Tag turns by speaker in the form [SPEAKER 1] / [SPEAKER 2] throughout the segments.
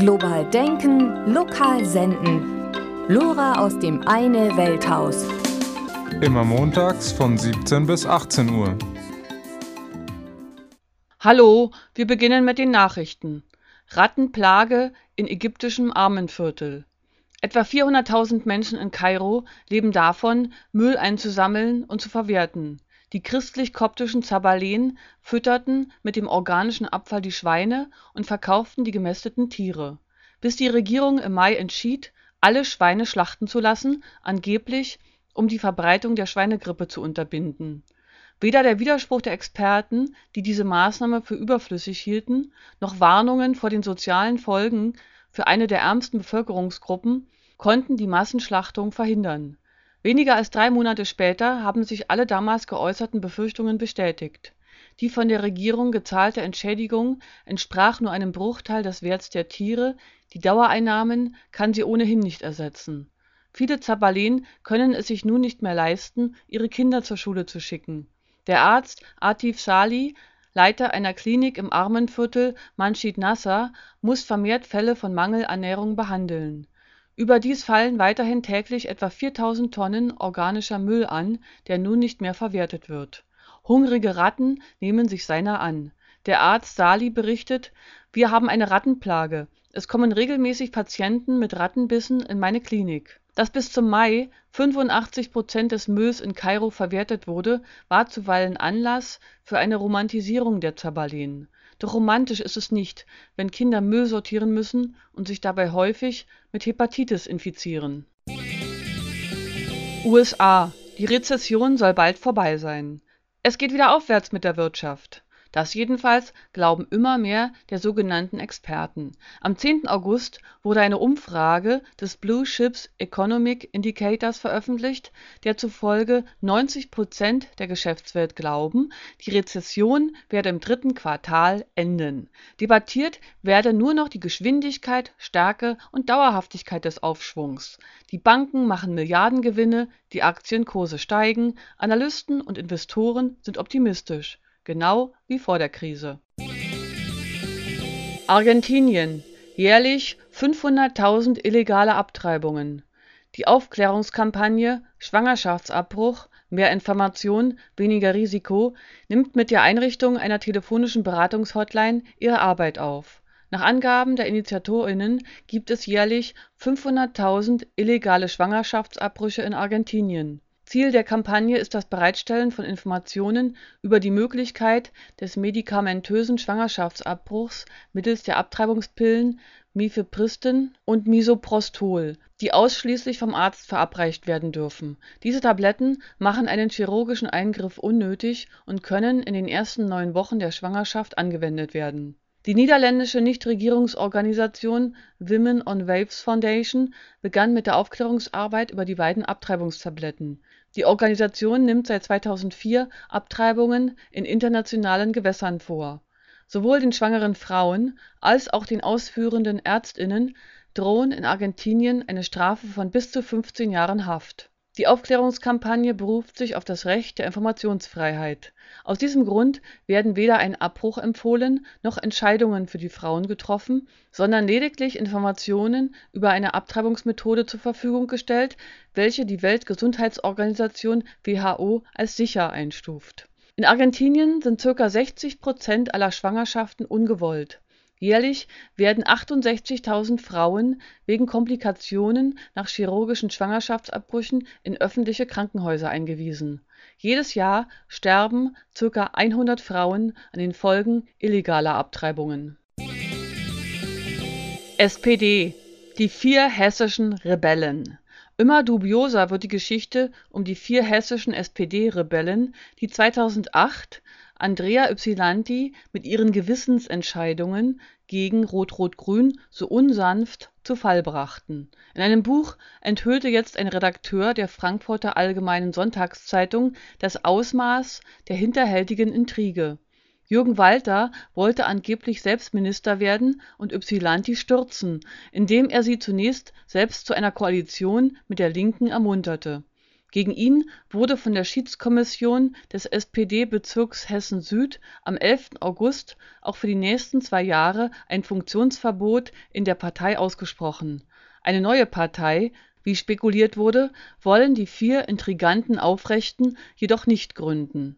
[SPEAKER 1] Global denken, lokal senden. Lora aus dem Eine Welthaus.
[SPEAKER 2] Immer montags von 17 bis 18 Uhr.
[SPEAKER 3] Hallo, wir beginnen mit den Nachrichten. Rattenplage in ägyptischem Armenviertel. Etwa 400.000 Menschen in Kairo leben davon, Müll einzusammeln und zu verwerten. Die christlich-koptischen Zabaleten fütterten mit dem organischen Abfall die Schweine und verkauften die gemästeten Tiere, bis die Regierung im Mai entschied, alle Schweine schlachten zu lassen, angeblich um die Verbreitung der Schweinegrippe zu unterbinden. Weder der Widerspruch der Experten, die diese Maßnahme für überflüssig hielten, noch Warnungen vor den sozialen Folgen für eine der ärmsten Bevölkerungsgruppen konnten die Massenschlachtung verhindern Weniger als drei Monate später haben sich alle damals geäußerten Befürchtungen bestätigt. Die von der Regierung gezahlte Entschädigung entsprach nur einem Bruchteil des Werts der Tiere, die Dauereinnahmen kann sie ohnehin nicht ersetzen. Viele Zabaleten können es sich nun nicht mehr leisten, ihre Kinder zur Schule zu schicken. Der Arzt Atif Salih, Leiter einer Klinik im Armenviertel Manshid Nasser, muss vermehrt Fälle von Mangelernährung behandeln Überdies fallen weiterhin täglich etwa 4000 Tonnen organischer Müll an, der nun nicht mehr verwertet wird. Hungrige Ratten nehmen sich seiner an. Der Arzt Sali berichtet: „ Wir haben eine Rattenplage. Es kommen regelmäßig Patienten mit Rattenbissen in meine Klinik. “Dass bis zum Mai 85 Prozent des Mülls in Kairo verwertet wurde, war zuweilen Anlass für eine Romantisierung der Zabaleten doch romantisch ist es nicht, wenn Kinder Müll sortieren müssen und sich dabei häufig mit Hepatitis infizieren. USA: Die Rezession soll bald vorbei sein. Es geht wieder aufwärts mit der Wirtschaft das jedenfalls glauben immer mehr der sogenannten Experten. Am 10. August wurde eine Umfrage des Blue Chips Economic Indicators veröffentlicht, der zufolge 90 Prozent der Geschäftswelt glauben, die Rezession werde im dritten Quartal enden. Debattiert werde nur noch die Geschwindigkeit, Stärke und Dauerhaftigkeit des Aufschwungs. Die Banken machen Milliardengewinne, die Aktienkurse steigen, Analysten und Investoren sind optimistisch genau wie vor der Krise. Argentinien: Jährlich 500.000 illegale Abtreibungen. Die Aufklärungskampagne Schwangerschaftsabbruch – mehr Information, weniger Risiko nimmt mit der Einrichtung einer telefonischen Beratungshotline ihre Arbeit auf. Nach Angaben der InitiatorInnen gibt es jährlich 500.000 illegale Schwangerschaftsabbrüche in Argentinien Ziel der Kampagne ist das Bereitstellen von Informationen über die Möglichkeit des medikamentösen Schwangerschaftsabbruchs mittels der Abtreibungspillen Mifepristin und Misoprostol, die ausschließlich vom Arzt verabreicht werden dürfen. Diese Tabletten machen einen chirurgischen Eingriff unnötig und können in den ersten neun Wochen der Schwangerschaft angewendet werden. Die niederländische Nichtregierungsorganisation Women on Waves Foundation begann mit der Aufklärungsarbeit über die beiden Abtreibungstabletten die Organisation nimmt seit 2004 Abtreibungen in internationalen Gewässern vor. Sowohl den schwangeren Frauen als auch den ausführenden ÄrztInnen drohen in Argentinien eine Strafe von bis zu 15 Jahren Haft die Aufklärungskampagne beruft sich auf das Recht der Informationsfreiheit. Aus diesem Grund werden weder ein Abbruch empfohlen noch Entscheidungen für die Frauen getroffen, sondern lediglich Informationen über eine Abtreibungsmethode zur Verfügung gestellt, welche die Weltgesundheitsorganisation WHO als sicher einstuft. In Argentinien sind ca. 60 Prozent aller Schwangerschaften ungewollt Jährlich werden 68.000 Frauen wegen Komplikationen nach chirurgischen Schwangerschaftsabbrüchen in öffentliche Krankenhäuser eingewiesen. Jedes Jahr sterben ca. 100 Frauen an den Folgen illegaler Abtreibungen. SPD Die vier hessischen Rebellen Immer dubioser wird die Geschichte um die vier hessischen SPD-Rebellen, die 2008 Andrea Ypsilanti mit ihren Gewissensentscheidungen gegen Rot-Rot-Grün so unsanft zu Fall brachten. In einem Buch enthüllte jetzt ein Redakteur der Frankfurter Allgemeinen Sonntagszeitung das Ausmaß der hinterhältigen Intrige. Jürgen Walter wollte angeblich selbst Minister werden und Ypsilanti stürzen, indem er sie zunächst selbst zu einer Koalition mit der Linken ermunterte Gegen ihn wurde von der Schiedskommission des SPD-Bezirks Hessen-Süd am 11. August auch für die nächsten zwei Jahre ein Funktionsverbot in der Partei ausgesprochen. Eine neue Partei, wie spekuliert wurde, wollen die vier intriganten Aufrechten jedoch nicht gründen.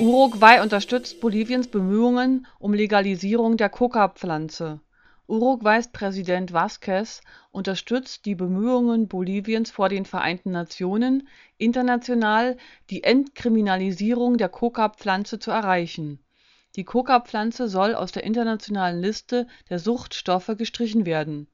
[SPEAKER 3] Uruguay unterstützt Boliviens Bemühungen um Legalisierung der Coca-Pflanze Uruguays Präsident Vázquez unterstützt die Bemühungen Boliviens vor den Vereinten Nationen, international die Entkriminalisierung der Coca-Pflanze zu erreichen. Die Coca-Pflanze soll aus der internationalen Liste der Suchtstoffe gestrichen werden.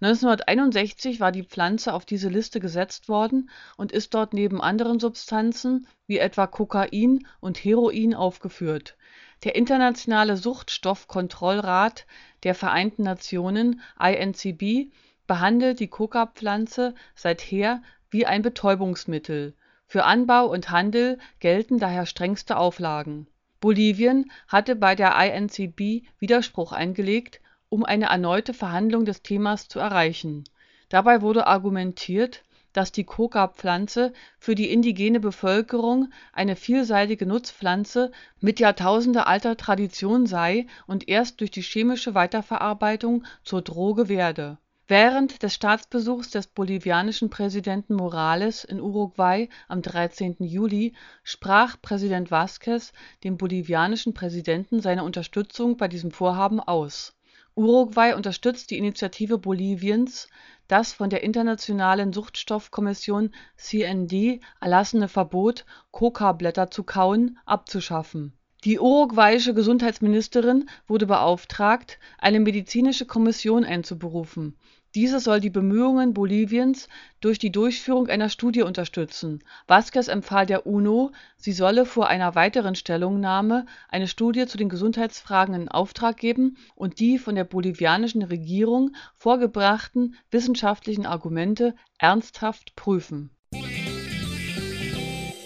[SPEAKER 3] 1961 war die Pflanze auf diese Liste gesetzt worden und ist dort neben anderen Substanzen wie etwa Kokain und Heroin aufgeführt der Internationale Suchtstoffkontrollrat der Vereinten Nationen (INCB) behandelt die Coca-Pflanze seither wie ein Betäubungsmittel. Für Anbau und Handel gelten daher strengste Auflagen. Bolivien hatte bei der INCB Widerspruch eingelegt, um eine erneute Verhandlung des Themas zu erreichen. Dabei wurde argumentiert dass die Coca-Pflanze für die indigene Bevölkerung eine vielseitige Nutzpflanze mit jahrtausendealter Tradition sei und erst durch die chemische Weiterverarbeitung zur Droge werde. Während des Staatsbesuchs des bolivianischen Präsidenten Morales in Uruguay am 13. Juli sprach Präsident Vázquez dem bolivianischen Präsidenten seine Unterstützung bei diesem Vorhaben aus. Uruguay unterstützt die Initiative Boliviens das von der Internationalen Suchtstoffkommission CND erlassene Verbot, Coca-Blätter zu kauen, abzuschaffen. Die uruguayische Gesundheitsministerin wurde beauftragt, eine medizinische Kommission einzuberufen diese soll die Bemühungen Boliviens durch die Durchführung einer Studie unterstützen. Vázquez empfahl der UNO, sie solle vor einer weiteren Stellungnahme eine Studie zu den Gesundheitsfragen in Auftrag geben und die von der bolivianischen Regierung vorgebrachten wissenschaftlichen Argumente ernsthaft prüfen.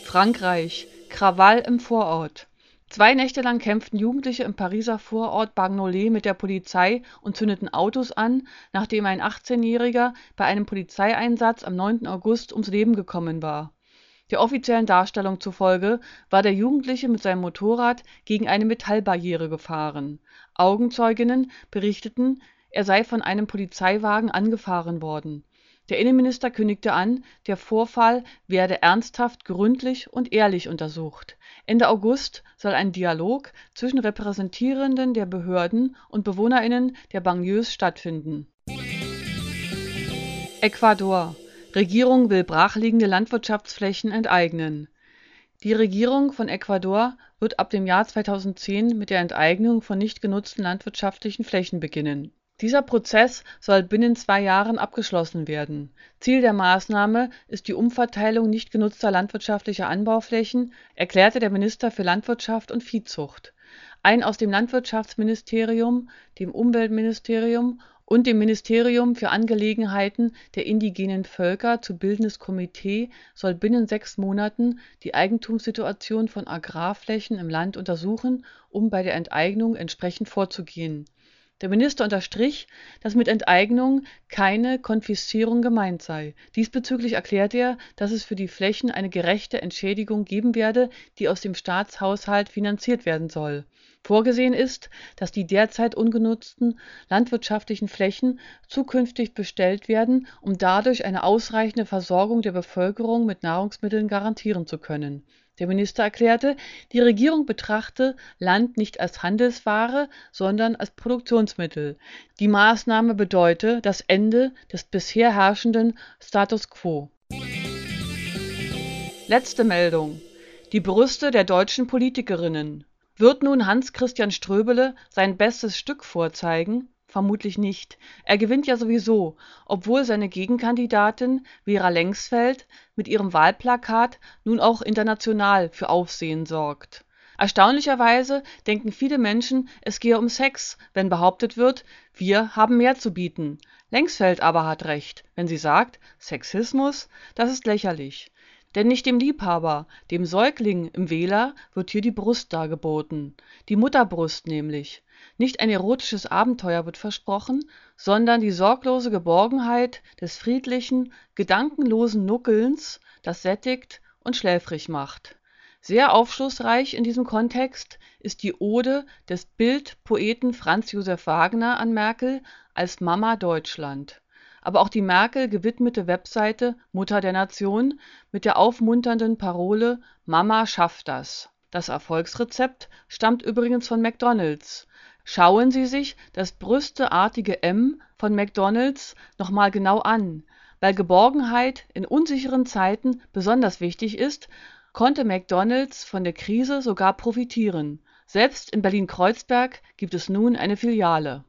[SPEAKER 3] Frankreich: Krawall im Vorort Zwei Nächte lang kämpften Jugendliche im Pariser Vorort Bagnolet mit der Polizei und zündeten Autos an, nachdem ein 18-Jähriger bei einem Polizeieinsatz am 9. August ums Leben gekommen war. Der offiziellen Darstellung zufolge war der Jugendliche mit seinem Motorrad gegen eine Metallbarriere gefahren. Augenzeuginnen berichteten, er sei von einem Polizeiwagen angefahren worden der Innenminister kündigte an, der Vorfall werde ernsthaft, gründlich und ehrlich untersucht. Ende August soll ein Dialog zwischen Repräsentierenden der Behörden und BewohnerInnen der Banlieues stattfinden. Ecuador: Regierung will brachliegende Landwirtschaftsflächen enteignen. Die Regierung von Ecuador wird ab dem Jahr 2010 mit der Enteignung von nicht genutzten landwirtschaftlichen Flächen beginnen dieser Prozess soll binnen zwei Jahren abgeschlossen werden. Ziel der Maßnahme ist die Umverteilung nicht genutzter landwirtschaftlicher Anbauflächen, erklärte der Minister für Landwirtschaft und Viehzucht. Ein aus dem Landwirtschaftsministerium, dem Umweltministerium und dem Ministerium für Angelegenheiten der indigenen Völker zu bildendes Komitee soll binnen sechs Monaten die Eigentumssituation von Agrarflächen im Land untersuchen, um bei der Enteignung entsprechend vorzugehen der Minister unterstrich, dass mit Enteignung keine Konfiszierung gemeint sei. Diesbezüglich erklärte er, dass es für die Flächen eine gerechte Entschädigung geben werde, die aus dem Staatshaushalt finanziert werden soll. Vorgesehen ist, dass die derzeit ungenutzten landwirtschaftlichen Flächen zukünftig bestellt werden, um dadurch eine ausreichende Versorgung der Bevölkerung mit Nahrungsmitteln garantieren zu können der Minister erklärte, die Regierung betrachte Land nicht als Handelsware, sondern als Produktionsmittel. Die Maßnahme bedeute das Ende des bisher herrschenden Status quo. Letzte Meldung. Die Brüste der deutschen Politikerinnen. Wird nun Hans Christian Ströbele sein bestes Stück vorzeigen? Vermutlich nicht. Er gewinnt ja sowieso, obwohl seine Gegenkandidatin Vera Lengsfeld mit ihrem Wahlplakat nun auch international für Aufsehen sorgt. Erstaunlicherweise denken viele Menschen, es gehe um Sex, wenn behauptet wird, wir haben mehr zu bieten. Lengsfeld aber hat recht, wenn sie sagt, Sexismus, das ist lächerlich Denn nicht dem Liebhaber, dem Säugling im Wähler wird hier die Brust dargeboten, die Mutterbrust nämlich. Nicht ein erotisches Abenteuer wird versprochen, sondern die sorglose Geborgenheit des friedlichen, gedankenlosen Nuckelns, das sättigt und schläfrig macht. Sehr aufschlussreich in diesem Kontext ist die Ode des Bildpoeten Franz Josef Wagner an Merkel als Mama Deutschland. Aber auch die Merkel gewidmete Webseite Mutter der Nation mit der aufmunternden Parole Mama schafft das. Das Erfolgsrezept stammt übrigens von McDonald's. Schauen Sie sich das brüsteartige M von McDonald's nochmal genau an. Weil Geborgenheit in unsicheren Zeiten besonders wichtig ist, konnte McDonald's von der Krise sogar profitieren. Selbst in Berlin-Kreuzberg gibt es nun eine Filiale